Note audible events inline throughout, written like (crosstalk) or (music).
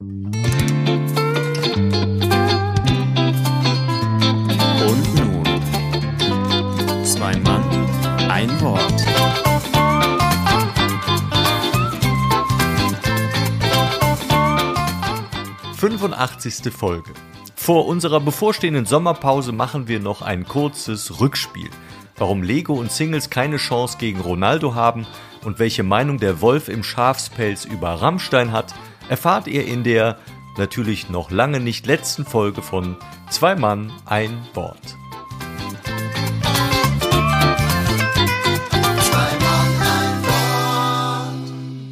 Und nun, zwei Mann, ein Wort. Fünfundachtzigste Folge. Vor unserer bevorstehenden Sommerpause machen wir noch ein kurzes Rückspiel. Warum Lego und Singles keine Chance gegen Ronaldo haben und welche Meinung der Wolf im Schafspelz über Rammstein hat, erfahrt ihr in der natürlich noch lange nicht letzten Folge von Zwei Mann, ein Wort.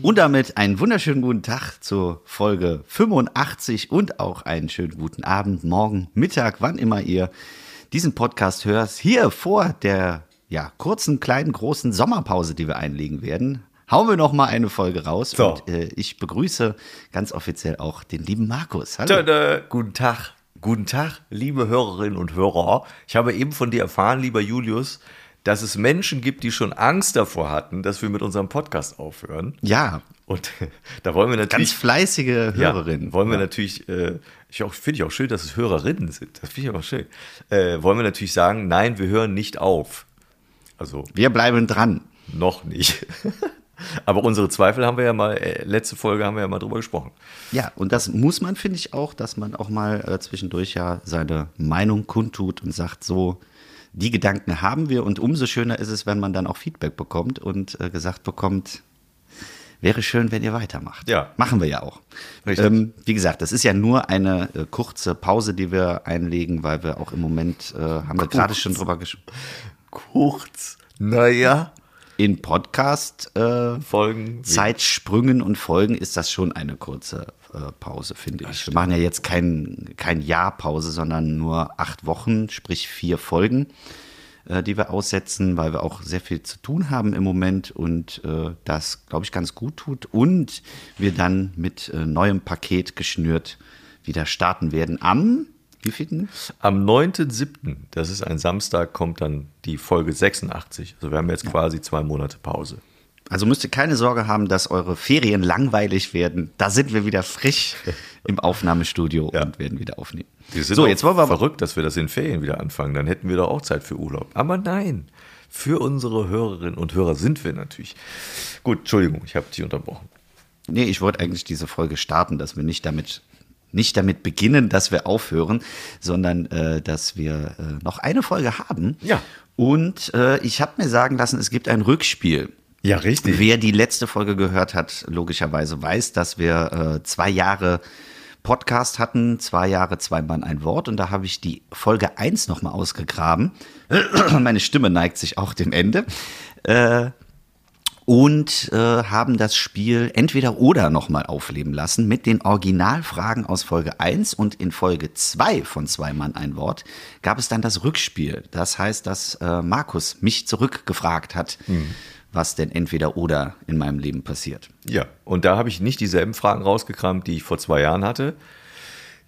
Und damit einen wunderschönen guten Tag zur Folge 85 und auch einen schönen guten Abend, morgen, Mittag, wann immer ihr diesen Podcast hört. Hier vor der ja, kurzen, kleinen, großen Sommerpause, die wir einlegen werden, hauen wir noch mal eine Folge raus. So. Und äh, ich begrüße ganz offiziell auch den lieben Markus. Hallo. Tada. Guten Tag. Guten Tag, liebe Hörerinnen und Hörer. Ich habe eben von dir erfahren, lieber Julius, dass es Menschen gibt, die schon Angst davor hatten, dass wir mit unserem Podcast aufhören. Ja, Und (laughs) da wollen wir ganz natürlich. fleißige Hörerin. Ja, wollen wir Ja. natürlich, äh, ich finde ich auch schön, dass es Hörerinnen sind. Das finde ich auch schön. Äh, wollen wir natürlich sagen, nein, wir hören nicht auf. Also Wir bleiben dran. noch nicht. (laughs) Aber unsere Zweifel haben wir ja mal, äh, letzte Folge haben wir ja mal drüber gesprochen. Ja, und das muss man, finde ich auch, dass man auch mal äh, zwischendurch ja seine Meinung kundtut und sagt, so, die Gedanken haben wir. Und umso schöner ist es, wenn man dann auch Feedback bekommt und äh, gesagt bekommt, wäre schön, wenn ihr weitermacht. Ja. Machen wir ja auch. Ähm, wie gesagt, das ist ja nur eine äh, kurze Pause, die wir einlegen, weil wir auch im Moment, äh, haben wir gerade schon drüber gesprochen, Kurz, naja, in Podcast äh, Folgen. Zeitsprüngen und Folgen ist das schon eine kurze äh, Pause, finde ich. Wir machen ja jetzt kein, kein Jahr Pause, sondern nur acht Wochen, sprich vier Folgen, äh, die wir aussetzen, weil wir auch sehr viel zu tun haben im Moment und äh, das, glaube ich, ganz gut tut. Und wir dann mit äh, neuem Paket geschnürt wieder starten werden am, wie vielten? Am 9.7., das ist ein Samstag, kommt dann die Folge 86. Also wir haben jetzt quasi zwei Monate Pause. Also müsst ihr keine Sorge haben, dass eure Ferien langweilig werden. Da sind wir wieder frisch (laughs) im Aufnahmestudio Ja. und werden wieder aufnehmen. So, jetzt wollen wir verrückt, dass wir das in Ferien wieder anfangen. Dann hätten wir doch auch Zeit für Urlaub. Aber nein, für unsere Hörerinnen und Hörer sind wir natürlich. Gut, Entschuldigung, ich habe dich unterbrochen. Nee, ich wollte eigentlich diese Folge starten, dass wir nicht damit nicht damit beginnen, dass wir aufhören, sondern äh, dass wir äh, noch eine Folge haben. Ja. Und äh, ich habe mir sagen lassen, es gibt ein Rückspiel. Ja, richtig. Wer die letzte Folge gehört hat, logischerweise weiß, dass wir äh, zwei Jahre Podcast hatten, zwei Jahre, zwei Mann, ein Wort. Und da habe ich die Folge 1 nochmal ausgegraben. (clears throat) Meine Stimme neigt sich auch dem Ende. Äh, und äh, haben das Spiel entweder oder nochmal aufleben lassen mit den Originalfragen aus Folge 1 und in Folge 2 von Zwei Mann ein Wort gab es dann das Rückspiel. Das heißt, dass äh, Markus mich zurückgefragt hat, was denn entweder oder in meinem Leben passiert. Ja, und da habe ich nicht dieselben Fragen rausgekramt, die ich vor zwei Jahren hatte.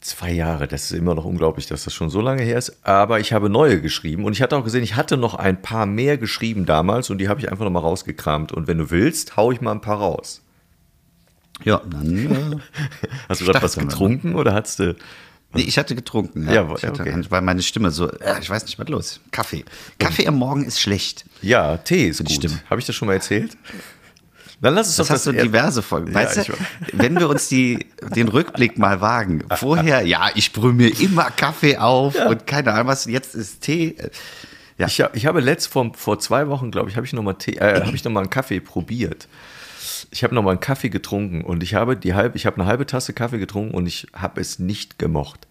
Zwei Jahre, das ist immer noch unglaublich, dass das schon so lange her ist. Aber ich habe neue geschrieben und ich hatte auch gesehen, ich hatte noch ein paar mehr geschrieben damals und die habe ich einfach nochmal rausgekramt. Und wenn du willst, hau ich mal ein paar raus. Ja, dann. Äh, (laughs) Hast du gerade was mal. getrunken oder hattest du. nee, ich hatte getrunken. Ja, Ja, ich hatte, okay. weil meine Stimme so, äh, ich weiß nicht, was los. Kaffee. Kaffee am Morgen ist schlecht. Ja, Tee ist gut. Habe ich das schon mal erzählt? Dann lass uns Das doch hast du er- diverse Folgen. Ja, Weißt du, wenn wir uns die, den Rückblick mal wagen. Vorher, ja, ich brühe mir immer Kaffee auf und keine Ahnung was, jetzt ist Tee. Ja. Ich, hab- ich habe letzt vor, vor zwei Wochen, glaube ich, habe ich noch mal Tee, äh, habe ich noch mal einen Kaffee probiert. Ich habe noch mal einen Kaffee getrunken und ich habe die halbe, ich habe eine halbe Tasse Kaffee getrunken und ich habe es nicht gemocht.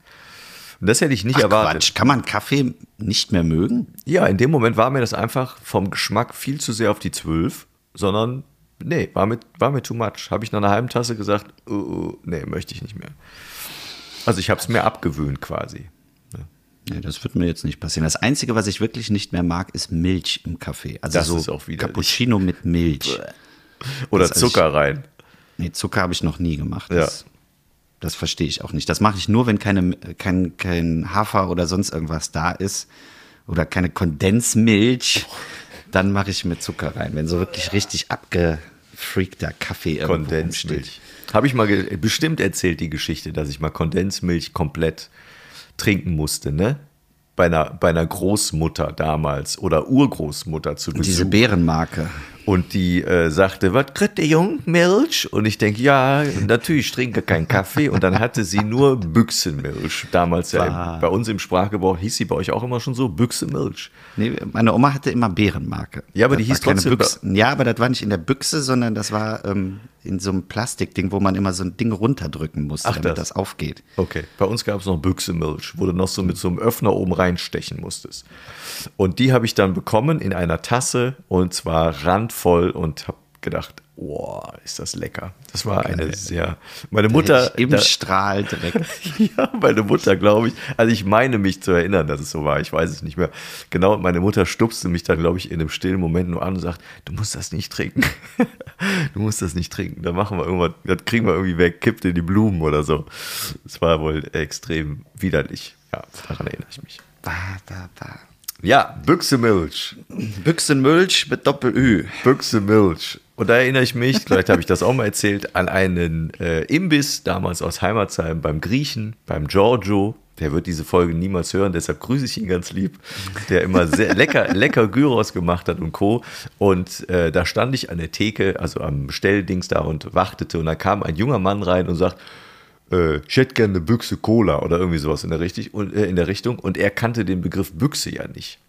Und das hätte ich nicht Ach, erwartet. Quatsch, kann man Kaffee nicht mehr mögen? Ja, in dem Moment war mir das einfach vom Geschmack viel zu sehr auf die 12, sondern nee, war mir, war mir too much. Habe ich nach einer halben Tasse gesagt, uh, uh, nee, möchte ich nicht mehr. Also ich habe es mir abgewöhnt quasi. Nee, das wird mir jetzt nicht passieren. Das Einzige, was ich wirklich nicht mehr mag, ist Milch im Kaffee. Also Das so ist auch. Cappuccino mit Milch. (laughs) Oder Das Zucker rein. Nee, Zucker habe ich noch nie gemacht. Das, das verstehe ich auch nicht. Das mache ich nur, wenn keine, kein, kein Hafer oder sonst irgendwas da ist oder keine Kondensmilch. Dann mache ich mit Zucker rein. Wenn so wirklich richtig abgefreakter Kaffee irgendwo. Kondensmilch. Habe ich mal bestimmt erzählt, die Geschichte, dass ich mal Kondensmilch komplett trinken musste, ne? Bei einer, bei einer Großmutter damals oder Urgroßmutter zu Besuch. Diese Bärenmarke. Und die äh, sagte, was kriegt der Jung? Milch? Und ich denke, ja, natürlich, ich trinke keinen Kaffee. Und dann hatte sie nur Büchsenmilch. Damals ja im, bei uns im Sprachgebrauch hieß sie bei euch auch immer schon so, Büchsenmilch. Nee, meine Oma hatte immer Bärenmarke. Ja, aber die hieß trotzdem. Büchse. Ja, aber das war nicht in der Büchse, sondern das war ähm, in so einem Plastikding, wo man immer so ein Ding runterdrücken musste, Ach, damit das. das aufgeht. Okay, bei uns gab es noch Büchsemilch, wo du noch so mit so einem Öffner oben reinstechen musstest. Und die habe ich dann bekommen in einer Tasse und zwar randvoll und habe gedacht, boah, ist das lecker. Das war eine sehr. Meine Mutter. Im da- Strahl direkt. (laughs) ja, meine Mutter, glaube ich. Also ich meine mich zu erinnern, dass es so war. Ich weiß es nicht mehr. Genau, meine Mutter stupste mich dann, glaube ich, in einem stillen Moment nur an und sagt, du musst das nicht trinken. (laughs) du musst das nicht trinken. Da machen wir irgendwas, das kriegen wir irgendwie weg, kippt in die Blumen oder so. Es war wohl extrem widerlich. Ja, daran erinnere ich mich. Ba, ba, ba. Ja, Büchsemilch. Büchsenmilch mit Doppel-Ü. Büchsemilch. Und da erinnere ich mich, vielleicht habe ich das auch mal erzählt, an einen äh, Imbiss damals aus Heimatsheim beim Griechen, beim Giorgio. Der wird diese Folge niemals hören, deshalb grüße ich ihn ganz lieb, der immer sehr lecker, (laughs) lecker Gyros gemacht hat und Co. Und äh, da stand ich an der Theke, also am Bestelldings da und wartete und da kam ein junger Mann rein und sagt, äh, ich hätte gerne eine Büchse Cola oder irgendwie sowas in der, richtig, äh, in der Richtung. Und er kannte den Begriff Büchse ja nicht.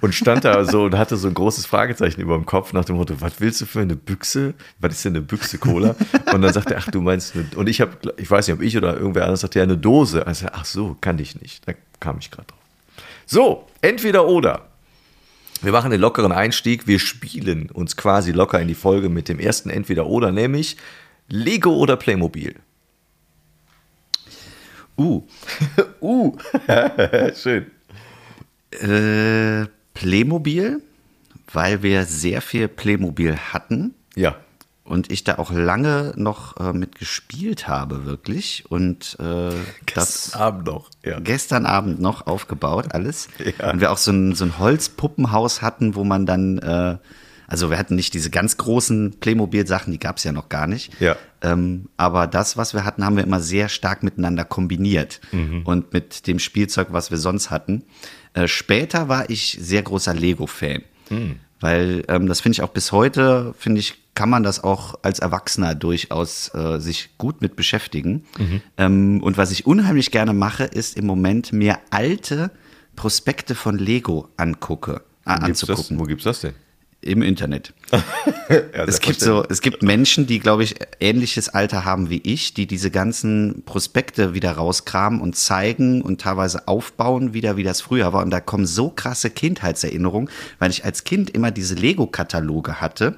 Und stand da so und hatte so ein großes Fragezeichen über dem Kopf nach dem Motto, was willst du für eine Büchse? Was ist denn eine Büchse Cola? Und dann sagte er, ach, du meinst eine, und ich habe, ich weiß nicht, ob ich oder irgendwer anders sagte, ja, eine Dose. Also, ach so, kann ich nicht. Da kam ich gerade drauf. So, entweder oder. Wir machen den lockeren Einstieg. Wir spielen uns quasi locker in die Folge mit dem ersten Entweder oder, nämlich Lego oder Playmobil. Uh. (laughs) Uh, (laughs) schön. Äh, Playmobil, weil wir sehr viel Playmobil hatten Ja, und ich da auch lange noch äh, mit gespielt habe, wirklich. Und äh, das Abend noch. Ja. gestern Abend noch aufgebaut, alles. Ja. Und wir auch so ein, so ein Holzpuppenhaus hatten, wo man dann, äh, also wir hatten nicht diese ganz großen Playmobil-Sachen, die gab es ja noch gar nicht. Ja. Ähm, aber das, was wir hatten, haben wir immer sehr stark miteinander kombiniert Mhm. und mit dem Spielzeug, was wir sonst hatten. Äh, später war ich sehr großer Lego-Fan, Mhm. weil ähm, das finde ich auch bis heute, finde ich, kann man das auch als Erwachsener durchaus äh, sich gut mit beschäftigen. Mhm. Ähm, und was ich unheimlich gerne mache, ist im Moment mir alte Prospekte von Lego angucke, äh, Gibt's das, anzugucken wo gibt's das denn? Im Internet. (laughs) Ja, Es gibt so, es gibt Menschen, die, glaube ich, ähnliches Alter haben wie ich, die diese ganzen Prospekte wieder rauskramen und zeigen und teilweise aufbauen, wieder wie das früher war. Und da kommen so krasse Kindheitserinnerungen, weil ich als Kind immer diese Lego-Kataloge hatte.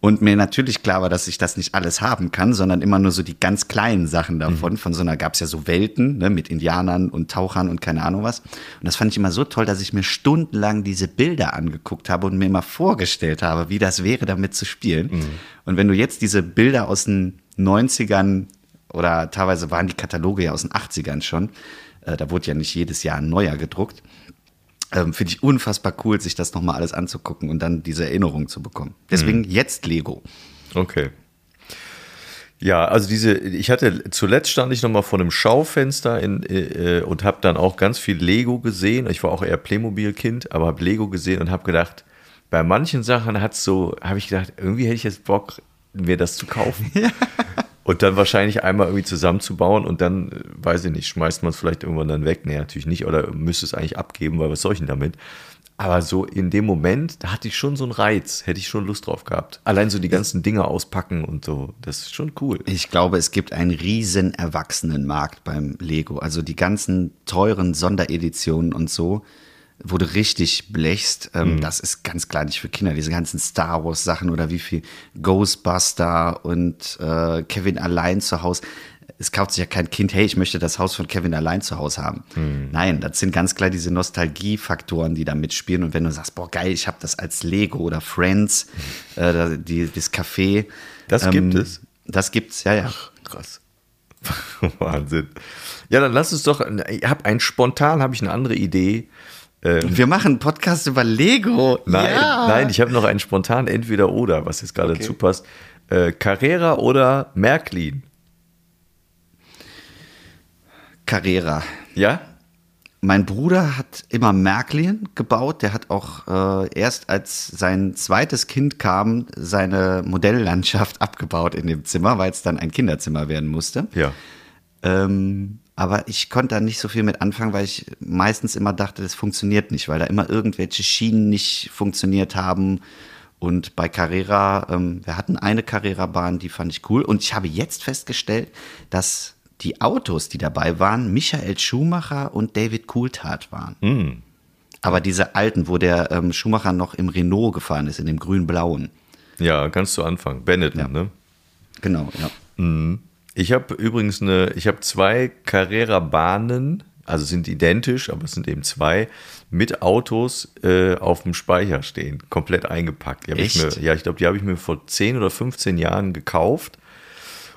Und mir natürlich klar war, dass ich das nicht alles haben kann, sondern immer nur so die ganz kleinen Sachen davon. Von so einer gab es ja so Welten ne, mit Indianern und Tauchern und keine Ahnung was. Und das fand ich immer so toll, dass ich mir stundenlang diese Bilder angeguckt habe und mir immer vorgestellt habe, wie das wäre, damit zu spielen. Und wenn du jetzt diese Bilder aus den 90ern oder teilweise waren die Kataloge ja aus den 80ern schon, äh, da wurde ja nicht jedes Jahr ein neuer gedruckt, ähm, Finde ich unfassbar cool, sich das nochmal alles anzugucken und dann diese Erinnerung zu bekommen. Deswegen jetzt Lego. Okay. Ja, also diese, ich hatte zuletzt stand ich noch mal vor einem Schaufenster in, äh, und habe dann auch ganz viel Lego gesehen. Ich war auch eher Playmobil-Kind, aber habe Lego gesehen und habe gedacht, bei manchen Sachen hat so, habe ich gedacht, irgendwie hätte ich jetzt Bock, mir das zu kaufen. (laughs) Und dann wahrscheinlich einmal irgendwie zusammenzubauen und dann, äh, weiß ich nicht, schmeißt man es vielleicht irgendwann dann weg. Nee, natürlich nicht. Oder müsste es eigentlich abgeben, weil was soll ich denn damit? Aber so in dem Moment, da hatte ich schon so einen Reiz, hätte ich schon Lust drauf gehabt. Allein so die ganzen Dinge auspacken und so, das ist schon cool. Ich glaube, es gibt einen riesen Erwachsenenmarkt beim Lego. Also die ganzen teuren Sondereditionen und so, wo du richtig blechst, ähm, das ist ganz klar nicht für Kinder. Diese ganzen Star Wars Sachen oder wie viel Ghostbuster und äh, Kevin allein zu Hause. Es kauft sich ja kein Kind, hey, ich möchte das Haus von Kevin allein zu Hause haben. Nein, das sind ganz klar diese Nostalgiefaktoren, die da mitspielen. Und wenn du sagst, boah, geil, ich habe das als Lego oder Friends, äh, die, das Café. Das gibt es? Das gibt's, ja, ja. Krass. (laughs) Wahnsinn. Ja, dann lass uns doch, ich habe ein spontan, habe ich eine andere Idee. Wir machen einen Podcast über Lego. Nein, ja. nein, ich habe noch einen spontan Entweder-Oder, was jetzt gerade dazu passt. Äh, Carrera oder Märklin? Carrera. Ja? Mein Bruder hat immer Märklin gebaut. Der hat auch äh, erst als sein zweites Kind kam, seine Modelllandschaft (laughs) abgebaut in dem Zimmer, weil es dann ein Kinderzimmer werden musste. Ja. Ähm, aber ich konnte da nicht so viel mit anfangen, weil ich meistens immer dachte, das funktioniert nicht, weil da immer irgendwelche Schienen nicht funktioniert haben. Und bei Carrera, ähm, wir hatten eine Carrera-Bahn, die fand ich cool. Und ich habe jetzt festgestellt, dass die Autos, die dabei waren, Michael Schumacher und David Coulthard waren. Aber diese alten, wo der ähm, Schumacher noch im Renault gefahren ist, in dem grün-blauen. Ja, ganz zu Anfang. Benetton, Ja. ne? Genau, ja. Ich habe übrigens eine, ich habe zwei Carrera-Bahnen, also sind identisch, aber es sind eben zwei, mit Autos äh, auf dem Speicher stehen, komplett eingepackt. Die hab ich Echt? mir, ja, ich glaube, die habe ich mir vor 10 oder 15 Jahren gekauft.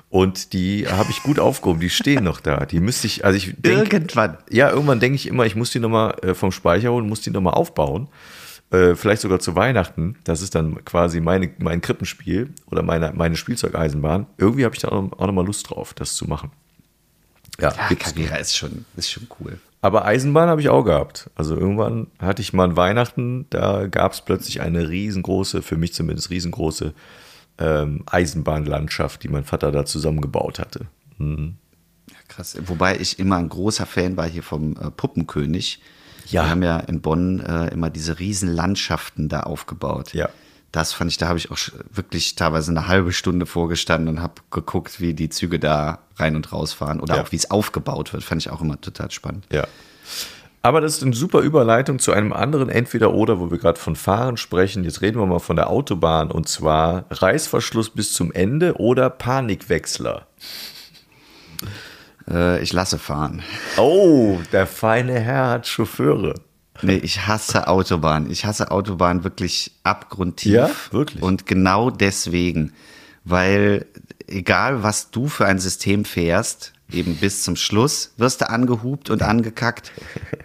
Und die habe ich gut aufgehoben, die stehen noch da. Die müsste ich, also ich denke, Irgendwann. ja, irgendwann denke ich immer, ich muss die nochmal äh, vom Speicher holen, muss die nochmal aufbauen. Äh, vielleicht sogar zu Weihnachten. Das ist dann quasi meine, mein Krippenspiel oder meine, meine Spielzeugeisenbahn. Irgendwie habe ich da auch, auch nochmal Lust drauf, das zu machen. Ja, Ja. Carrera ist schon, ist schon cool. Aber Eisenbahn habe ich auch gehabt. Also irgendwann hatte ich mal ein Weihnachten, da gab es plötzlich eine riesengroße, für mich zumindest riesengroße ähm, Eisenbahnlandschaft, die mein Vater da zusammengebaut hatte. Krass. Wobei ich immer ein großer Fan war hier vom äh, Puppenkönig. Ja. Wir haben ja in Bonn äh, immer diese riesen Landschaften da aufgebaut. Ja. Das fand ich, da habe ich auch wirklich teilweise eine halbe Stunde vorgestanden und habe geguckt, wie die Züge da rein und raus fahren oder Ja. auch wie es aufgebaut wird. Fand ich auch immer total spannend. Ja. Aber das ist eine super Überleitung zu einem anderen Entweder-Oder, wo wir gerade von Fahren sprechen. Jetzt reden wir mal von der Autobahn und zwar Reißverschluss bis zum Ende oder Panikwechsler. Äh, ich lasse fahren. Oh, der feine Herr hat Chauffeure. Nee, ich hasse Autobahn. Ich hasse Autobahn wirklich abgrundtief. Ja, wirklich? Und genau deswegen. Weil egal, was du für ein System fährst, eben bis zum Schluss wirst du angehupt und angekackt.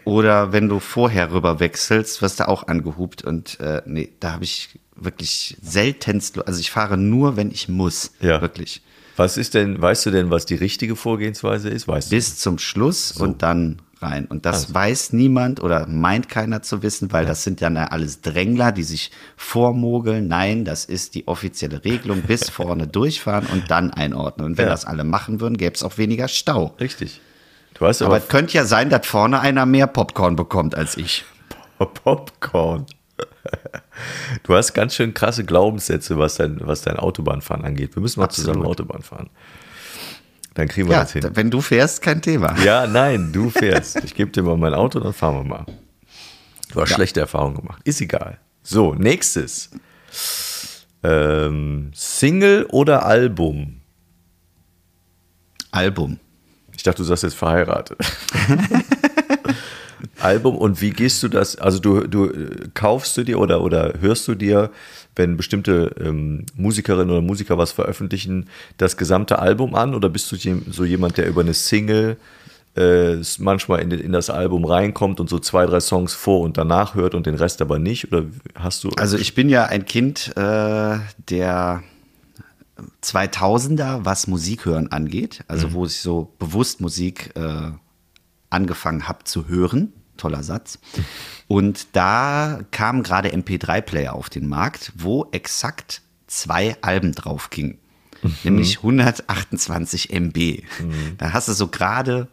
Oder wenn du vorher rüber wechselst, wirst du auch angehupt. Und äh, nee, da habe ich wirklich seltenst, also ich fahre nur, wenn ich muss. Ja. Wirklich. Was ist denn, weißt du denn, was die richtige Vorgehensweise ist? Weißt du? Bis zum Schluss und dann rein. Und das weiß niemand oder meint keiner zu wissen, weil das sind dann ja alles Drängler, die sich vormogeln. Nein, das ist die offizielle Regelung, bis (laughs) vorne durchfahren und dann einordnen. Und wenn Ja. das alle machen würden, gäbe es auch weniger Stau. Richtig. Du hast Aber aber, es könnte ja sein, dass vorne einer mehr Popcorn bekommt als ich. Popcorn. Du hast ganz schön krasse Glaubenssätze, was dein, was dein Autobahnfahren angeht. Wir müssen mal Absolut. zusammen Autobahn fahren. Dann kriegen wir Ja, das hin. wenn du fährst, kein Thema. Ja, nein, du fährst. Ich gebe dir mal mein Auto, dann fahren wir mal. Du hast schlechte Erfahrungen gemacht. Ist egal. So, nächstes. Ähm, Single oder Album? Album. Ich dachte, du sagst jetzt verheiratet. (laughs) Album und wie gehst du das? Also du, du äh, kaufst du dir oder, oder hörst du dir, wenn bestimmte ähm, Musikerinnen oder Musiker was veröffentlichen, das gesamte Album an oder bist du so jemand, der über eine Single äh, manchmal in, in das Album reinkommt und so zwei, drei Songs vor und danach hört und den Rest aber nicht? Oder hast du. Also ich bin ja ein Kind äh, der 2000er, was Musik hören angeht. Also wo ich so bewusst Musik äh, angefangen habe zu hören. Toller Satz. Und da kamen gerade MP3-Player auf den Markt, wo exakt zwei Alben drauf gingen. Nämlich 128 MB. Da hast du so gerade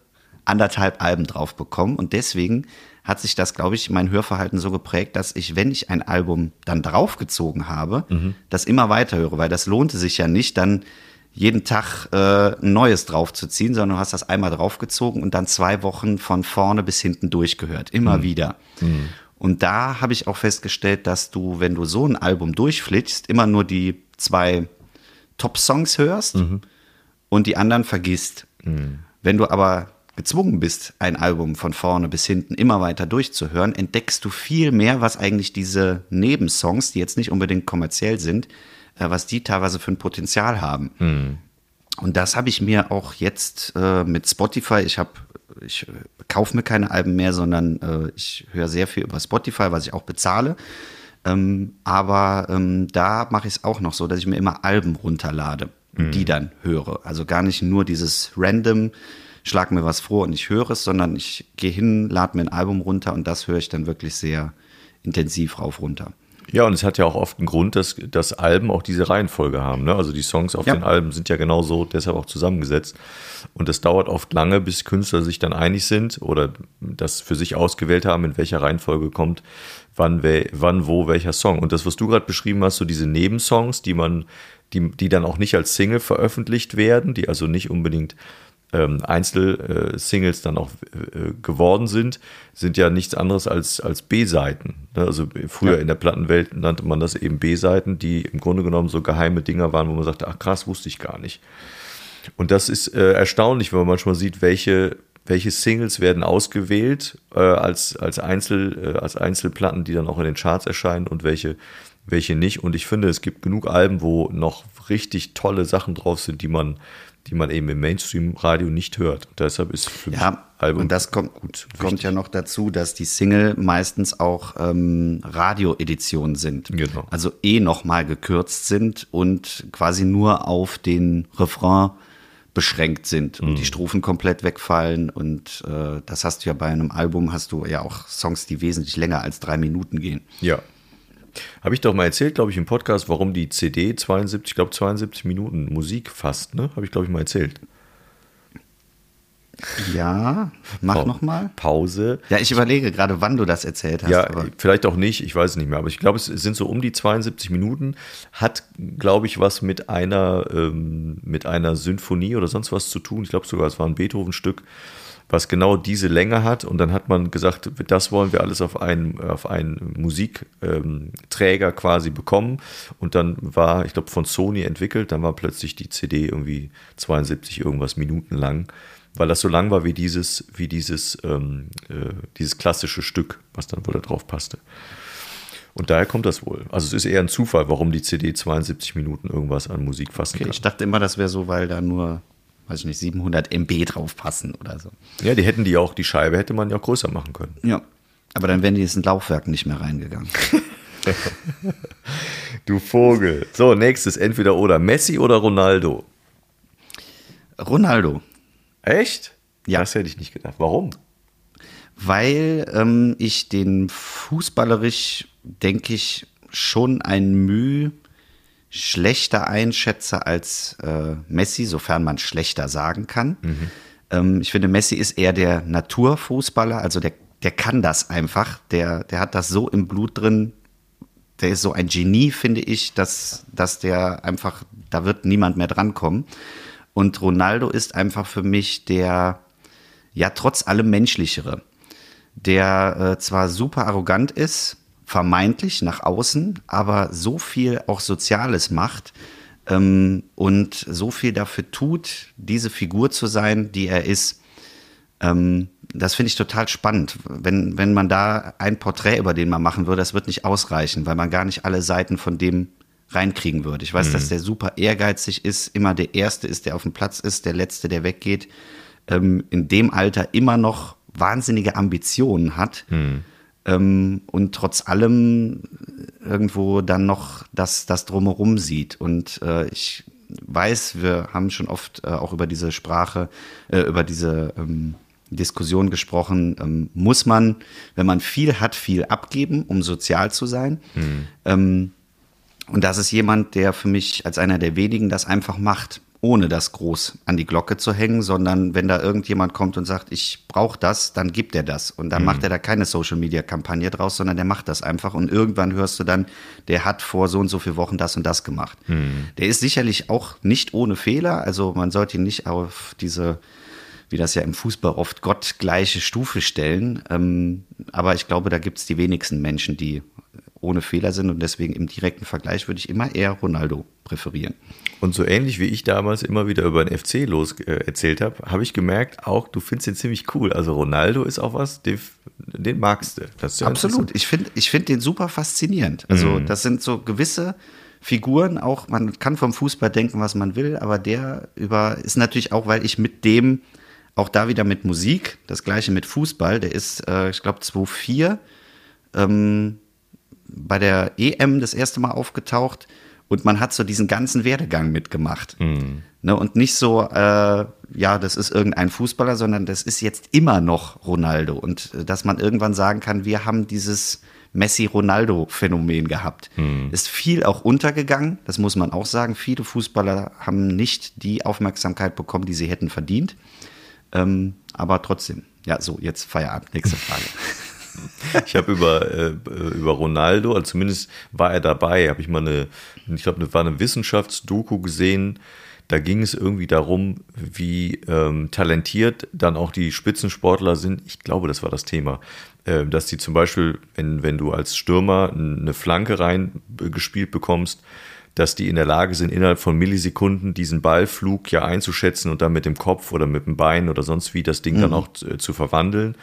anderthalb Alben drauf bekommen und deswegen hat sich das, glaube ich, mein Hörverhalten so geprägt, dass ich, wenn ich ein Album dann draufgezogen habe, das immer weiter höre, weil das lohnte sich ja nicht, dann jeden Tag äh, ein neues draufzuziehen, sondern du hast das einmal draufgezogen und dann zwei Wochen von vorne bis hinten durchgehört, immer wieder. Und da habe ich auch festgestellt, dass du, wenn du so ein Album durchflitschst, immer nur die zwei Top-Songs hörst und die anderen vergisst. Wenn du aber gezwungen bist, ein Album von vorne bis hinten immer weiter durchzuhören, entdeckst du viel mehr, was eigentlich diese Nebensongs, die jetzt nicht unbedingt kommerziell sind, was die teilweise für ein Potenzial haben. Und das habe ich mir auch jetzt äh, mit Spotify, ich habe, ich äh, kaufe mir keine Alben mehr, sondern äh, ich höre sehr viel über Spotify, was ich auch bezahle. Ähm, aber ähm, da mache ich es auch noch so, dass ich mir immer Alben runterlade und die dann höre. Also gar nicht nur dieses random, schlag mir was vor und ich höre es, sondern ich gehe hin, lade mir ein Album runter und das höre ich dann wirklich sehr intensiv rauf runter. Ja, und es hat ja auch oft einen Grund, dass, dass Alben auch diese Reihenfolge haben. Ne? Also die Songs auf Ja. den Alben sind ja genau so, deshalb auch zusammengesetzt. Und das dauert oft lange, bis Künstler sich dann einig sind oder das für sich ausgewählt haben, in welcher Reihenfolge kommt, wann, wel, wann wo, welcher Song. Und das, was du gerade beschrieben hast, so diese Nebensongs, die man, die, die dann auch nicht als Single veröffentlicht werden, die also nicht unbedingt ähm, Einzelsingles dann auch äh, geworden sind, sind ja nichts anderes als, als B-Seiten. Ne? Also früher Ja. in der Plattenwelt nannte man das eben B-Seiten, die im Grunde genommen so geheime Dinger waren, wo man sagte, ach krass, wusste ich gar nicht. Und das ist äh, erstaunlich, wenn man manchmal sieht, welche, welche Singles werden ausgewählt äh, als, als, Einzel, äh, als Einzelplatten, die dann auch in den Charts erscheinen und welche, welche nicht. Und ich finde, es gibt genug Alben, wo noch richtig tolle Sachen drauf sind, die man, die man eben im Mainstream-Radio nicht hört. Und deshalb ist für mich Ja, Album und das kommt, gut. kommt ja noch dazu, dass die Single meistens auch ähm, Radio-Editionen sind. Genau. Also eh nochmal gekürzt sind und quasi nur auf den Refrain beschränkt sind und Mhm. die Strophen komplett wegfallen. Und äh, das hast du ja bei einem Album, hast du ja auch Songs, die wesentlich länger als drei Minuten gehen. Ja. Habe ich doch mal erzählt, glaube ich, im Podcast, warum die CD 72, ich glaube 72 Minuten Musik fasst, ne? Habe ich, glaube ich, mal erzählt. Ja, mach Pa- noch mal. Pause. Ja, ich überlege gerade, wann du das erzählt hast. Ja, aber vielleicht auch nicht, ich weiß es nicht mehr, aber ich glaube, es sind so um die 72 Minuten. Hat, glaube ich, was mit einer, ähm, mit einer Sinfonie oder sonst was zu tun. Ich glaube sogar, es war ein Beethoven-Stück, was genau diese Länge hat. Und dann hat man gesagt, das wollen wir alles auf einen, auf einen Musikträger ähm, quasi bekommen. Und dann war, ich glaube, von Sony entwickelt, dann war plötzlich die CD irgendwie 72 irgendwas Minuten lang weil das so lang war wie dieses, wie dieses, ähm, äh, dieses klassische Stück, was dann wohl da drauf passte. Und daher kommt das wohl. Also es ist eher ein Zufall, warum die CD 72 Minuten irgendwas an Musik fassen okay, kann. ich dachte immer, das wäre so, weil da nur, weiß ich nicht, 700 MB drauf passen oder so. Ja, die hätten die auch, die Scheibe hätte man ja auch größer machen können. Ja. Aber dann wären die jetzt in Laufwerk nicht mehr reingegangen. (laughs) Du Vogel. So, nächstes, entweder oder. Messi oder Ronaldo? Ronaldo, Echt? Ja. Das hätte ich nicht gedacht. Warum? weil ähm, ich den fußballerisch, denke ich, schon ein Mühe schlechter einschätze als äh, Messi, sofern man schlechter sagen kann. Ähm, ich finde, Messi ist eher der Naturfußballer, also der, der kann das einfach, der, der hat das so im Blut drin, der ist so ein Genie, finde ich, dass, dass der einfach, da wird niemand mehr drankommen. Und Ronaldo ist einfach für mich der, ja, trotz allem menschlichere, der äh, zwar super arrogant ist, vermeintlich nach außen, aber so viel auch Soziales macht ähm, und so viel dafür tut, diese Figur zu sein, die er ist. Ähm, das finde ich total spannend. Wenn, wenn man da ein Porträt über den mal machen würde, das wird nicht ausreichen, weil man gar nicht alle Seiten von dem reinkriegen würde. Ich weiß, dass der super ehrgeizig ist, immer der Erste ist, der auf dem Platz ist, der Letzte, der weggeht, ähm, in dem Alter immer noch wahnsinnige Ambitionen hat ähm, und trotz allem irgendwo dann noch das, das drumherum sieht. Und äh, ich weiß, wir haben schon oft äh, auch über diese Sprache, äh, über diese ähm, Diskussion gesprochen, ähm, muss man, wenn man viel hat, viel abgeben, um sozial zu sein. Ähm, und das ist jemand, der für mich als einer der wenigen das einfach macht, ohne das groß an die Glocke zu hängen, sondern wenn da irgendjemand kommt und sagt, ich brauche das, dann gibt er das. Und dann macht er da keine Social-Media-Kampagne draus, sondern der macht das einfach. Und irgendwann hörst du dann, der hat vor so und so vielen Wochen das und das gemacht. Der ist sicherlich auch nicht ohne Fehler. Also man sollte ihn nicht auf diese wie das ja im Fußball oft gottgleiche Stufe stellen. Ähm, aber ich glaube, da gibt es die wenigsten Menschen, die ohne Fehler sind und deswegen im direkten Vergleich würde ich immer eher Ronaldo präferieren. Und so ähnlich wie ich damals immer wieder über den FC los äh, erzählt habe, habe ich gemerkt, auch du findest ihn ziemlich cool. Also Ronaldo ist auch was, den, den magst du. Das ist ja Absolut. Ich finde ich find den super faszinierend. Also das sind so gewisse Figuren, auch man kann vom Fußball denken, was man will, aber der über ist natürlich auch, weil ich mit dem auch da wieder mit Musik, das gleiche mit Fußball, der ist, äh, ich glaube, 2,4, ähm, bei der EM das erste Mal aufgetaucht und man hat so diesen ganzen Werdegang mitgemacht. Ne, und nicht so, äh, ja, das ist irgendein Fußballer, sondern das ist jetzt immer noch Ronaldo. Und äh, dass man irgendwann sagen kann, wir haben dieses Messi-Ronaldo-Phänomen gehabt. Ist viel auch untergegangen, das muss man auch sagen. Viele Fußballer haben nicht die Aufmerksamkeit bekommen, die sie hätten verdient. Ähm, aber trotzdem, ja, so, jetzt Feierabend. Nächste Frage. (laughs) (laughs) Ich habe über, äh, über Ronaldo, also zumindest war er dabei, habe ich mal eine, ich glaube, das war eine Wissenschaftsdoku gesehen. Da ging es irgendwie darum, wie ähm, talentiert dann auch die Spitzensportler sind. Ich glaube, das war das Thema. Äh, dass die zum Beispiel, wenn, wenn du als Stürmer eine Flanke reingespielt bekommst, dass die in der Lage sind, innerhalb von Millisekunden diesen Ballflug ja einzuschätzen und dann mit dem Kopf oder mit dem Bein oder sonst wie das Ding dann auch zu, zu verwandeln.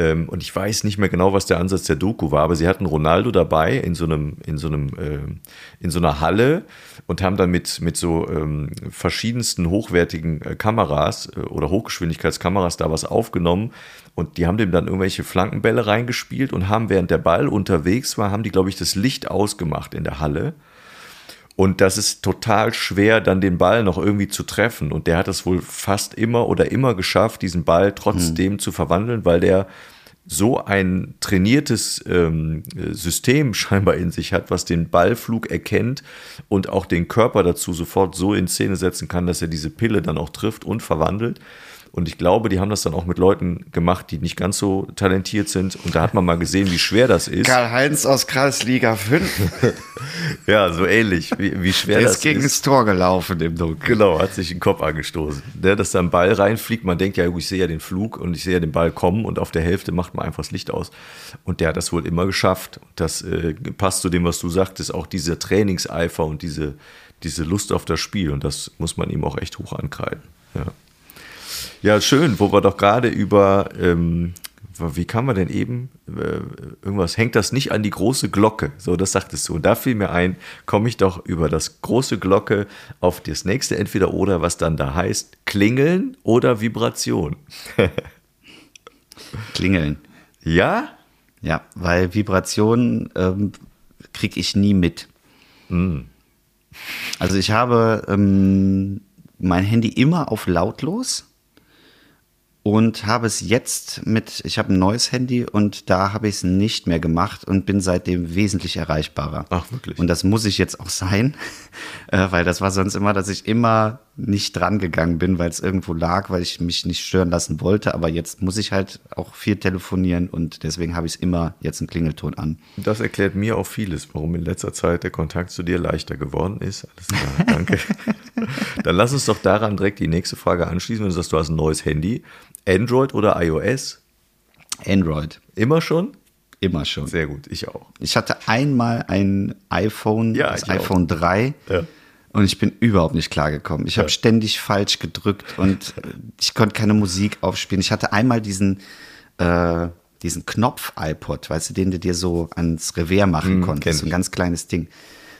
Ähm, und ich weiß nicht mehr genau, was der Ansatz der Doku war, aber sie hatten Ronaldo dabei in so einem, in so einem, ähm, in so einer Halle und haben dann mit, mit so ähm, verschiedensten hochwertigen äh, Kameras äh, oder Hochgeschwindigkeitskameras da was aufgenommen und die haben dem dann irgendwelche Flankenbälle reingespielt und haben, während der Ball unterwegs war, haben die, glaube ich, das Licht ausgemacht in der Halle. Und das ist total schwer, dann den Ball noch irgendwie zu treffen. Und der hat es wohl fast immer oder immer geschafft, diesen Ball trotzdem zu verwandeln, weil der so ein trainiertes ähm, System (laughs) scheinbar in sich hat, was den Ballflug erkennt und auch den Körper dazu sofort so in Szene setzen kann, dass er diese Pille dann auch trifft und verwandelt. Und ich glaube, die haben das dann auch mit Leuten gemacht, die nicht ganz so talentiert sind. Und da hat man mal gesehen, wie schwer das ist. Karl-Heinz aus Kreisliga 5. (laughs) Ja, so ähnlich, wie, wie schwer Der das ist gegen ist. das Tor gelaufen im Dunkeln. Genau, hat sich den Kopf angestoßen. Ne, dass da ein Ball reinfliegt, man denkt ja, ich sehe ja den Flug und ich sehe ja den Ball kommen und auf der Hälfte macht man einfach das Licht aus. Und der hat das wohl immer geschafft. Das äh, passt zu dem, was du sagtest, auch dieser Trainingseifer und diese, diese Lust auf das Spiel. Und das muss man ihm auch echt hoch ankreiden. Ja, ja schön, wo wir doch gerade über, ähm, wie kann man denn eben, äh, irgendwas, hängt das nicht an die große Glocke? So, das sagtest du. Und da fiel mir ein, komme ich doch über das große Glocke auf das nächste Entweder-Oder, was dann da heißt, klingeln oder Vibration. (laughs) Klingeln. Ja? Ja, weil Vibrationen ähm, kriege ich nie mit. Also ich habe ähm, mein Handy immer auf lautlos und habe es jetzt mit, ich habe ein neues Handy und da habe ich es nicht mehr gemacht und bin seitdem wesentlich erreichbarer. Ach, wirklich? Und das muss ich jetzt auch sein, (laughs) äh, weil das war sonst immer, dass ich immer nicht dran gegangen bin, weil es irgendwo lag, weil ich mich nicht stören lassen wollte. Aber jetzt muss ich halt auch viel telefonieren und deswegen habe ich es immer jetzt einen Klingelton an. Das erklärt mir auch vieles, warum in letzter Zeit der Kontakt zu dir leichter geworden ist. Alles klar, danke. (laughs) Dann lass uns doch daran direkt die nächste Frage anschließen. Wenn du sagst, du hast ein neues Handy, Android oder iOS? Android, Immer schon? immer schon. Sehr gut, ich auch. Ich hatte einmal ein iPhone, Ja, das ich auch. iPhone 3. Ja. Und ich bin überhaupt nicht klargekommen. Ich habe ständig falsch gedrückt und äh, ich konnte keine Musik aufspielen. Ich hatte einmal diesen, äh, diesen Knopf-iPod, weißt du, den du dir so ans Revers machen kenn konntest. So ein ganz kleines Ding.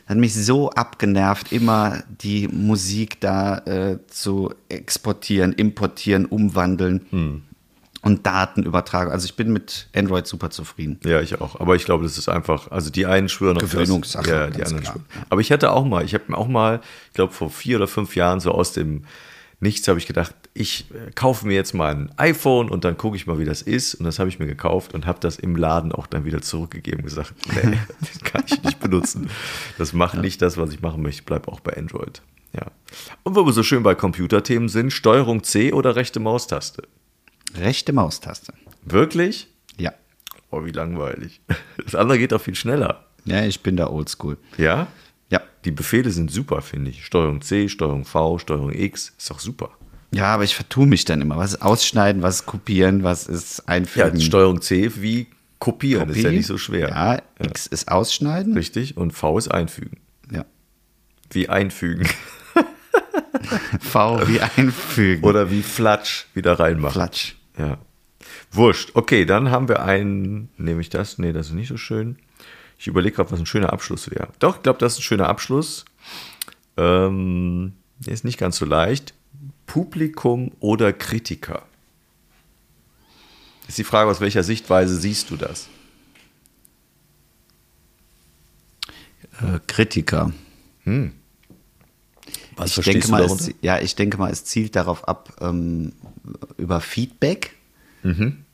Hat mich so abgenervt, immer die Musik da äh, zu exportieren, importieren, umwandeln Hm. Und Daten übertragen. Also ich bin mit Android super zufrieden. Ja, ich auch. Aber ich glaube, das ist einfach, also die einen schwören auf Gewöhnungssache, Das, ja, die anderen klar. schwören. Aber ich hatte auch mal, ich habe mir auch mal, ich glaube vor vier oder fünf Jahren so aus dem Nichts habe ich gedacht, ich äh, kaufe mir jetzt mal ein iPhone und dann gucke ich mal, wie das ist. Und das habe ich mir gekauft und habe das im Laden auch dann wieder zurückgegeben und gesagt, (laughs) nee, das kann ich nicht benutzen. Das macht nicht das, was ich machen möchte. Ich bleibe auch bei Android. Ja. Und wo wir so schön bei Computerthemen sind, Steuerung C oder rechte Maustaste? Rechte Maustaste. Wirklich? Ja. Oh, wie langweilig. (laughs) Das andere geht auch viel schneller. Ja, ich bin da oldschool. Ja? Ja. Die Befehle sind super, finde ich. Steuerung C, Steuerung V, Steuerung X, ist doch super. Ja, aber ich vertue mich dann immer. Was ist ausschneiden, was ist kopieren, was ist Ja, einfügen? Steuerung C wie kopieren, ist ja Kopie. nicht so schwer. Ja, X ist ausschneiden. Richtig. Und V ist einfügen. Ja. Wie einfügen. (laughs) V wie einfügen. Oder wie Flatsch wieder reinmachen. Flatsch. Ja. Wurscht. Okay, dann haben wir einen. Nehme ich das? Nee, das ist nicht so schön. Ich überlege gerade, was ein schöner Abschluss wäre. Doch, ich glaube, das ist ein schöner Abschluss. Ähm, der ist nicht ganz so leicht. Publikum oder Kritiker? Ist die Frage, aus welcher Sichtweise siehst du das? Äh, Kritiker. Hm. Was ich denke mal, es, ja, ich denke mal, es zielt darauf ab, ähm, über Feedback. Mhm.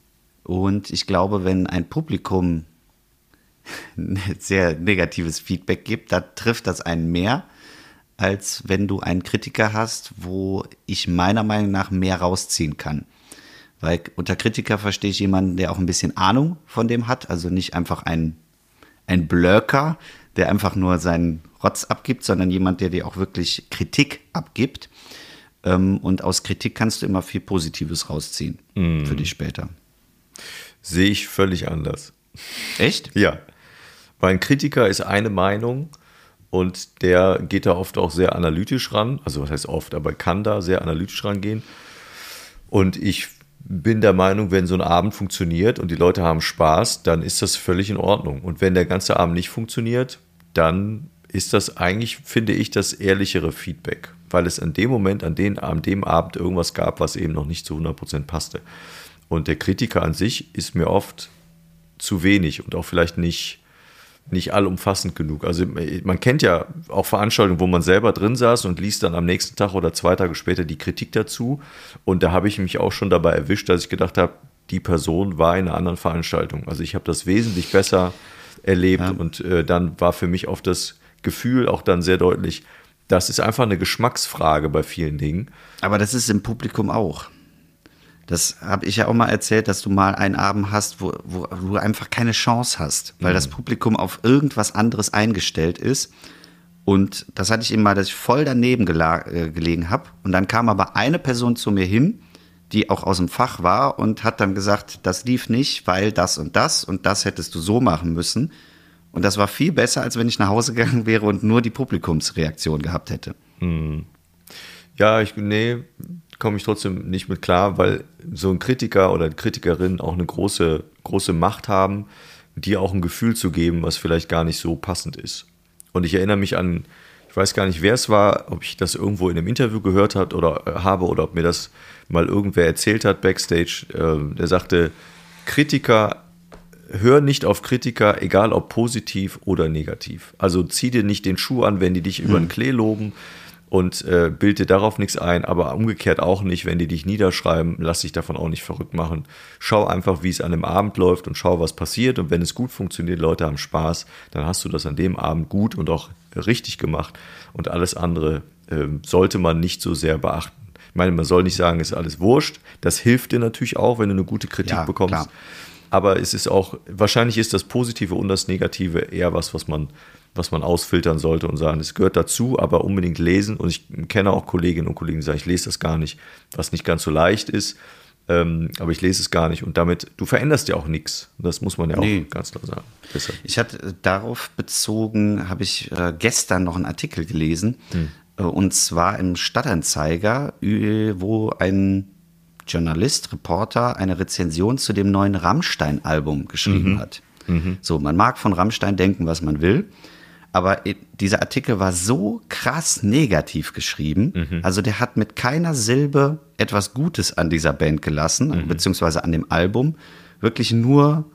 Und ich glaube, wenn ein Publikum (laughs) sehr negatives Feedback gibt, da trifft das einen mehr, als wenn du einen Kritiker hast, wo ich meiner Meinung nach mehr rausziehen kann. Weil unter Kritiker verstehe ich jemanden, der auch ein bisschen Ahnung von dem hat, also nicht einfach ein, ein Blöcker, der einfach nur seinen Rotz abgibt, sondern jemand, der dir auch wirklich Kritik abgibt. Ähm, und aus Kritik kannst du immer viel Positives rausziehen mm. für dich später. Sehe ich völlig anders. Echt? Ja. Weil ein Kritiker ist eine Meinung und der geht da oft auch sehr analytisch ran. Also, was heißt oft, aber kann da sehr analytisch rangehen. Und ich bin der Meinung, wenn so ein Abend funktioniert und die Leute haben Spaß, dann ist das völlig in Ordnung. Und wenn der ganze Abend nicht funktioniert, dann ist das eigentlich, finde ich, das ehrlichere Feedback, weil es an dem Moment, an, den, an dem Abend irgendwas gab, was eben noch nicht zu 100% passte. Und der Kritiker an sich ist mir oft zu wenig und auch vielleicht nicht, nicht allumfassend genug. Also man kennt ja auch Veranstaltungen, wo man selber drin saß und liest dann am nächsten Tag oder zwei Tage später die Kritik dazu. Und da habe ich mich auch schon dabei erwischt, dass ich gedacht habe, die Person war in einer anderen Veranstaltung. Also ich habe das wesentlich besser erlebt ja. und äh, dann war für mich oft das Gefühl auch dann sehr deutlich, das ist einfach eine Geschmacksfrage bei vielen Dingen. Aber das ist im Publikum auch. Das habe ich ja auch mal erzählt, dass du mal einen Abend hast, wo, wo du einfach keine Chance hast, weil mhm. das Publikum auf irgendwas anderes eingestellt ist. Und das hatte ich eben mal, dass ich voll daneben äh, gelegen habe. Und dann kam aber eine Person zu mir hin, die auch aus dem Fach war und hat dann gesagt, das lief nicht, weil das und das und das hättest du so machen müssen. Und das war viel besser, als wenn ich nach Hause gegangen wäre und nur die Publikumsreaktion gehabt hätte. Mhm. Ja, ich, nee, komme ich trotzdem nicht mit klar, weil so ein Kritiker oder eine Kritikerin auch eine große, große Macht haben, dir auch ein Gefühl zu geben, was vielleicht gar nicht so passend ist. Und ich erinnere mich an, ich weiß gar nicht, wer es war, ob ich das irgendwo in einem Interview gehört hat oder äh, habe oder ob mir das mal irgendwer erzählt hat backstage. Äh, der sagte, Kritiker, hör nicht auf Kritiker, egal ob positiv oder negativ. Also zieh dir nicht den Schuh an, wenn die dich hm. über den Klee loben und äh, bild dir darauf nichts ein, aber umgekehrt auch nicht, wenn die dich niederschreiben, lass dich davon auch nicht verrückt machen. Schau einfach, wie es an dem Abend läuft und schau, was passiert. Und wenn es gut funktioniert, Leute haben Spaß, dann hast du das an dem Abend gut und auch richtig gemacht. Und alles andere äh, sollte man nicht so sehr beachten. Ich meine, man soll nicht sagen, es ist alles wurscht. Das hilft dir natürlich auch, wenn du eine gute Kritik ja, bekommst. Klar. Aber es ist auch, wahrscheinlich ist das Positive und das Negative eher was, was man was man ausfiltern sollte und sagen, es gehört dazu, aber unbedingt lesen. Und ich kenne auch Kolleginnen und Kollegen, die sagen, ich lese das gar nicht, was nicht ganz so leicht ist. Ähm, aber ich lese es gar nicht. Und damit, du veränderst ja auch nichts. Das muss man ja nee. auch ganz klar sagen. Deshalb. Ich hatte darauf bezogen, habe ich äh, gestern noch einen Artikel gelesen. Hm. Äh, und zwar im Stadtanzeiger, wo ein Journalist, Reporter eine Rezension zu dem neuen Rammstein-Album geschrieben mhm. hat. Mhm. So, man mag von Rammstein denken, was man will aber dieser Artikel war so krass negativ geschrieben. Mhm. Also der hat mit keiner Silbe etwas Gutes an dieser Band gelassen, mhm. beziehungsweise an dem Album. Wirklich nur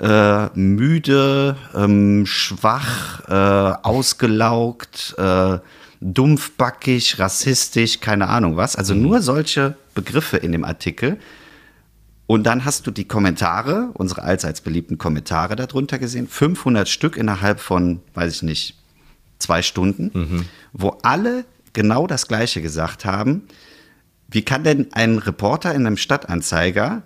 äh, müde, ähm, schwach, äh, ausgelaugt, äh, dumpfbackig, rassistisch, keine Ahnung was. Also mhm. nur solche Begriffe in dem Artikel. Und dann hast du die Kommentare, unsere allseits beliebten Kommentare darunter gesehen, 500 Stück innerhalb von, weiß ich nicht, zwei Stunden, mhm. wo alle genau das Gleiche gesagt haben. Wie kann denn ein Reporter in einem Stadtanzeiger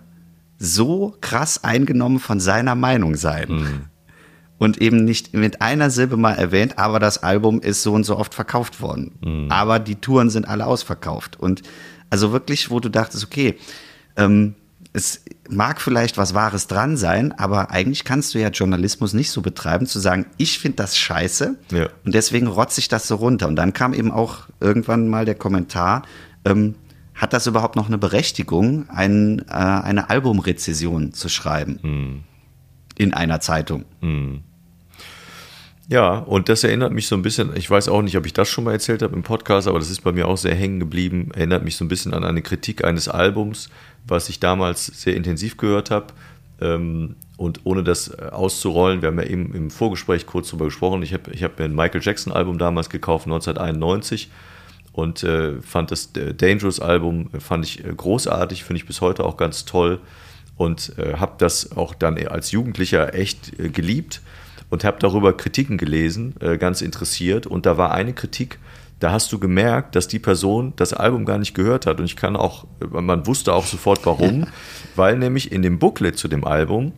so krass eingenommen von seiner Meinung sein? Mhm. Und eben nicht mit einer Silbe mal erwähnt, aber das Album ist so und so oft verkauft worden. Mhm. Aber die Touren sind alle ausverkauft. Und also wirklich, wo du dachtest, okay, ähm, es mag vielleicht was Wahres dran sein, aber eigentlich kannst du ja Journalismus nicht so betreiben, zu sagen, ich finde das scheiße ja. und deswegen rotze ich das so runter. Und dann kam eben auch irgendwann mal der Kommentar, ähm, hat das überhaupt noch eine Berechtigung, ein, äh, eine Albumrezession zu schreiben mhm. in einer Zeitung? Mhm. Ja, und das erinnert mich so ein bisschen, ich weiß auch nicht, ob ich das schon mal erzählt habe im Podcast, aber das ist bei mir auch sehr hängen geblieben, erinnert mich so ein bisschen an eine Kritik eines Albums, was ich damals sehr intensiv gehört habe. Ähm, und ohne das äh, auszurollen, wir haben ja eben im Vorgespräch kurz darüber gesprochen, ich habe ich hab mir ein Michael Jackson-Album damals gekauft, 1991 und äh, fand das äh, Dangerous-Album, fand ich äh, großartig, finde ich bis heute auch ganz toll und äh, habe das auch dann als Jugendlicher echt äh, geliebt und habe darüber Kritiken gelesen, äh, ganz interessiert. Und da war eine Kritik, da hast du gemerkt, dass die Person das Album gar nicht gehört hat. Und ich kann auch, man wusste auch sofort warum, weil nämlich in dem Booklet zu dem Album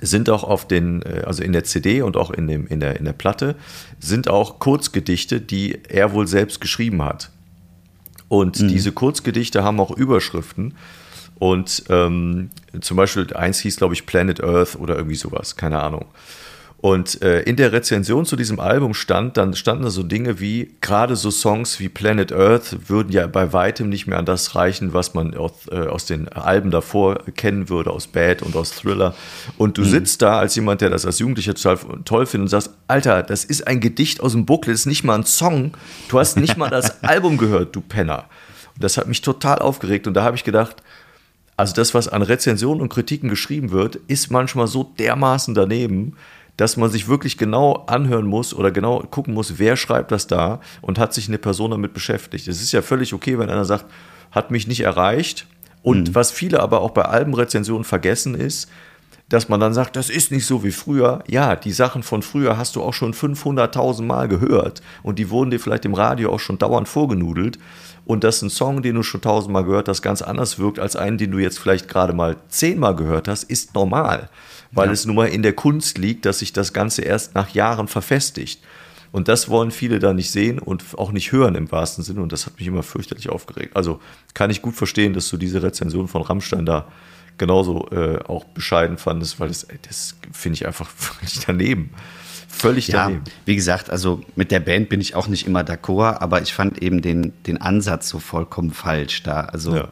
sind auch auf den, äh, also in der CD und auch in, dem, in, der, in der Platte, sind auch Kurzgedichte, die er wohl selbst geschrieben hat. Und mhm. diese Kurzgedichte haben auch Überschriften. Und ähm, zum Beispiel eins hieß, glaube ich, Planet Earth oder irgendwie sowas, keine Ahnung. Und äh, in der Rezension zu diesem Album stand, dann standen da so Dinge wie, gerade so Songs wie Planet Earth würden ja bei weitem nicht mehr an das reichen, was man aus, äh, aus den Alben davor kennen würde, aus Bad und aus Thriller. Und du mhm. sitzt da als jemand, der das als Jugendlicher total toll findet und sagst, Alter, das ist ein Gedicht aus dem Booklet, das ist nicht mal ein Song. Du hast nicht mal das (laughs) Album gehört, du Penner. Und das hat mich total aufgeregt und da habe ich gedacht, also das, was an Rezensionen und Kritiken geschrieben wird, ist manchmal so dermaßen daneben, dass man sich wirklich genau anhören muss oder genau gucken muss, wer schreibt das da und hat sich eine Person damit beschäftigt. Es ist ja völlig okay, wenn einer sagt, hat mich nicht erreicht. Und mhm. was viele aber auch bei Albenrezensionen vergessen ist, dass man dann sagt, das ist nicht so wie früher. Ja, die Sachen von früher hast du auch schon 500.000 Mal gehört und die wurden dir vielleicht im Radio auch schon dauernd vorgenudelt. Und dass ein Song, den du schon tausendmal gehört hast, ganz anders wirkt als einen, den du jetzt vielleicht gerade mal zehnmal gehört hast, ist normal weil ja. es nun mal in der Kunst liegt, dass sich das Ganze erst nach Jahren verfestigt. Und das wollen viele da nicht sehen und auch nicht hören im wahrsten Sinne. Und das hat mich immer fürchterlich aufgeregt. Also kann ich gut verstehen, dass du diese Rezension von Rammstein da genauso äh, auch bescheiden fandest, weil das, das finde ich einfach (laughs) völlig daneben. Völlig daneben. Ja, wie gesagt, also mit der Band bin ich auch nicht immer d'accord, aber ich fand eben den, den Ansatz so vollkommen falsch da. Also ja.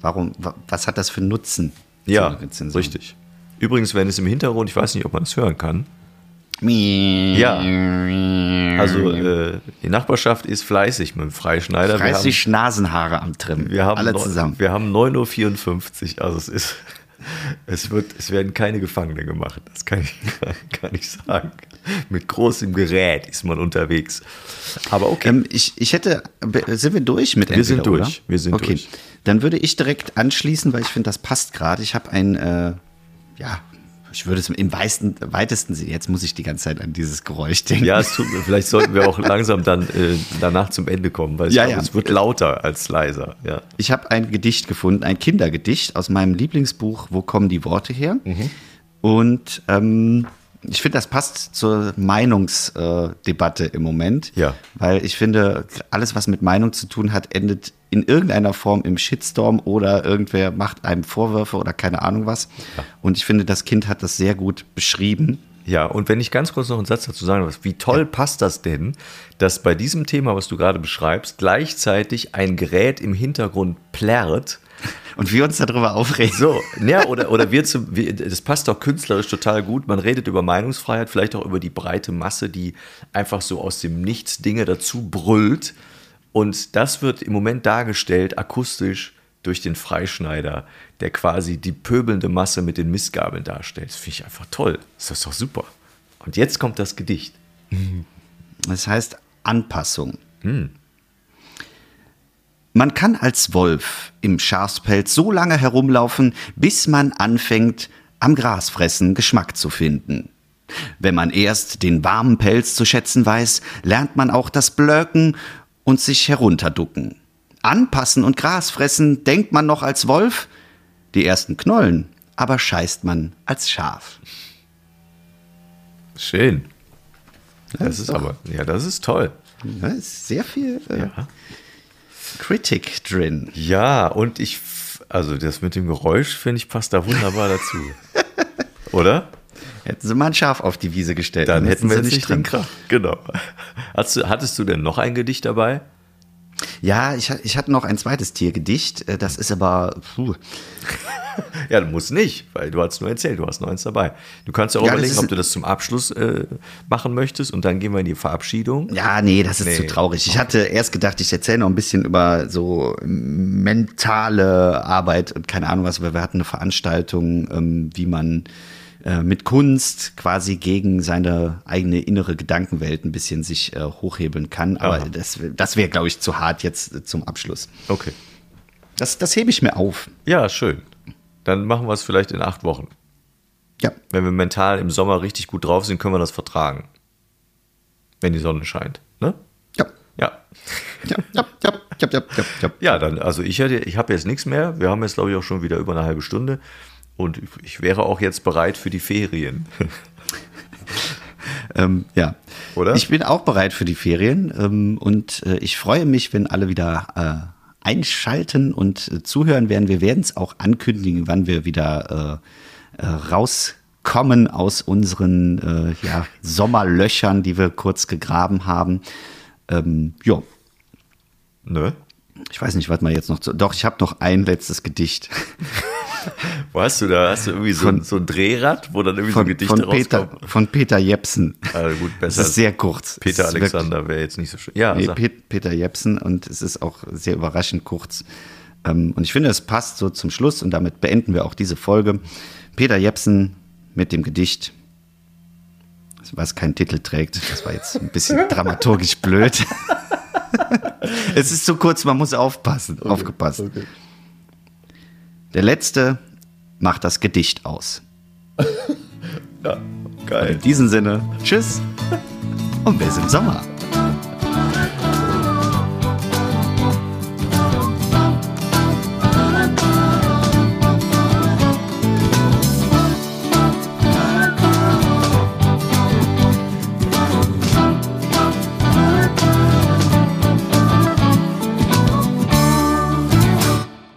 warum, was hat das für Nutzen? Ja, richtig. Übrigens, wenn es im Hintergrund, ich weiß nicht, ob man es hören kann. Ja. Also äh, die Nachbarschaft ist fleißig mit dem Freischneider. Fleißig Nasenhaare am Trimmen. Wir haben Alle zusammen. Wir haben 9.54 Uhr. Also es ist, (laughs) es wird, es werden keine Gefangene gemacht. Das kann ich, (laughs) kann ich sagen. Mit großem Gerät ist man unterwegs. Aber okay. Ähm, ich, ich hätte, sind wir durch mit Wir entweder, sind durch. Oder? Wir sind okay. durch. Dann würde ich direkt anschließen, weil ich finde, das passt gerade. Ich habe ein äh, ja, ich würde es im weitesten, weitesten Sinne, jetzt muss ich die ganze Zeit an dieses Geräusch denken. Ja, es tut, vielleicht sollten wir auch langsam dann äh, danach zum Ende kommen, weil ja, glaube, ja. es wird lauter als leiser. Ja. Ich habe ein Gedicht gefunden, ein Kindergedicht aus meinem Lieblingsbuch Wo kommen die Worte her? Mhm. Und ähm, ich finde, das passt zur Meinungsdebatte äh, im Moment. Ja. Weil ich finde, alles, was mit Meinung zu tun hat, endet in irgendeiner Form im Shitstorm oder irgendwer macht einem Vorwürfe oder keine Ahnung was. Ja. Und ich finde, das Kind hat das sehr gut beschrieben. Ja, und wenn ich ganz kurz noch einen Satz dazu sagen darf, wie toll ja. passt das denn, dass bei diesem Thema, was du gerade beschreibst, gleichzeitig ein Gerät im Hintergrund plärrt, (laughs) und wir uns darüber aufregen. So, ja, oder, oder wir zum, wir, das passt doch künstlerisch total gut. Man redet über Meinungsfreiheit, vielleicht auch über die breite Masse, die einfach so aus dem Nichts Dinge dazu brüllt. Und das wird im Moment dargestellt, akustisch, durch den Freischneider, der quasi die pöbelnde Masse mit den Missgabeln darstellt. Das finde ich einfach toll. Das ist doch super. Und jetzt kommt das Gedicht. Das heißt Anpassung. Hm. Man kann als Wolf im Schafspelz so lange herumlaufen, bis man anfängt, am Grasfressen Geschmack zu finden. Wenn man erst den warmen Pelz zu schätzen weiß, lernt man auch das Blöken und sich herunterducken. Anpassen und Gras fressen denkt man noch als Wolf, die ersten Knollen aber scheißt man als Schaf. Schön. Das, das ist aber, ja, das ist toll. Da ist sehr viel äh, ja. Critic drin. Ja, und ich, also das mit dem Geräusch, finde ich, passt da wunderbar dazu. (laughs) Oder? Hätten sie mal ein Schaf auf die Wiese gestellt. Dann, dann hätten wir nicht drin. Krach. Genau. Hast du, hattest du denn noch ein Gedicht dabei? Ja, ich, ich hatte noch ein zweites Tiergedicht. Äh, das ist aber. Puh. (laughs) ja, du musst nicht, weil du hast nur erzählt, du hast noch eins dabei. Du kannst ja auch ja, überlegen, ob du das zum Abschluss äh, machen möchtest und dann gehen wir in die Verabschiedung. Ja, nee, das ist nee. zu traurig. Ich hatte erst gedacht, ich erzähle noch ein bisschen über so mentale Arbeit und keine Ahnung was, weil wir hatten eine Veranstaltung, ähm, wie man äh, mit Kunst quasi gegen seine eigene innere Gedankenwelt ein bisschen sich äh, hochhebeln kann. Aber Aha. das, das wäre, glaube ich, zu hart jetzt äh, zum Abschluss. Okay. Das, das hebe ich mir auf. Ja, schön. Dann machen wir es vielleicht in acht Wochen. Ja, Wenn wir mental im Sommer richtig gut drauf sind, können wir das vertragen. Wenn die Sonne scheint. Ne? ja, Ja. ja, ja, ja, ja, ja, ja, ja. Ja, dann, also ich hätte, ich habe jetzt nichts mehr. Wir haben jetzt, glaube ich, auch schon wieder über eine halbe Stunde. Und ich wäre auch jetzt bereit für die Ferien. (laughs) Ähm, ja. Oder? Ich bin auch bereit für die Ferien ähm, und äh, ich freue mich, wenn alle wieder äh, einschalten und äh, zuhören werden. Wir werden es auch ankündigen, wann wir wieder äh, äh, rauskommen aus unseren äh, ja, Sommerlöchern, die wir kurz gegraben haben. Ähm, ja, ne? ich weiß nicht, was man jetzt noch zu. Doch, ich habe noch ein letztes Gedicht (laughs) Wo hast du da? Hast du irgendwie so, ein, so ein Drehrad, wo dann irgendwie so von, Gedichte von, Peter, rauskommen? von Peter Jepsen. Also gut, Das besser. ist sehr kurz. Peter Es Alexander wäre jetzt nicht so schön. Ja, Nee. Pet Peter Jepsen und es ist auch sehr überraschend kurz. Ähm, und ich finde, es passt so zum Schluss und damit beenden wir auch diese Folge. Peter Jepsen mit dem Gedicht, was keinen Titel trägt. Das war jetzt ein bisschen (laughs) dramaturgisch blöd. (laughs) es ist zu kurz, man muss aufpassen. Aufgepasst. Der letzte macht das Gedicht aus. (laughs) ja, geil. In diesem Sinne, tschüss und bis im Sommer.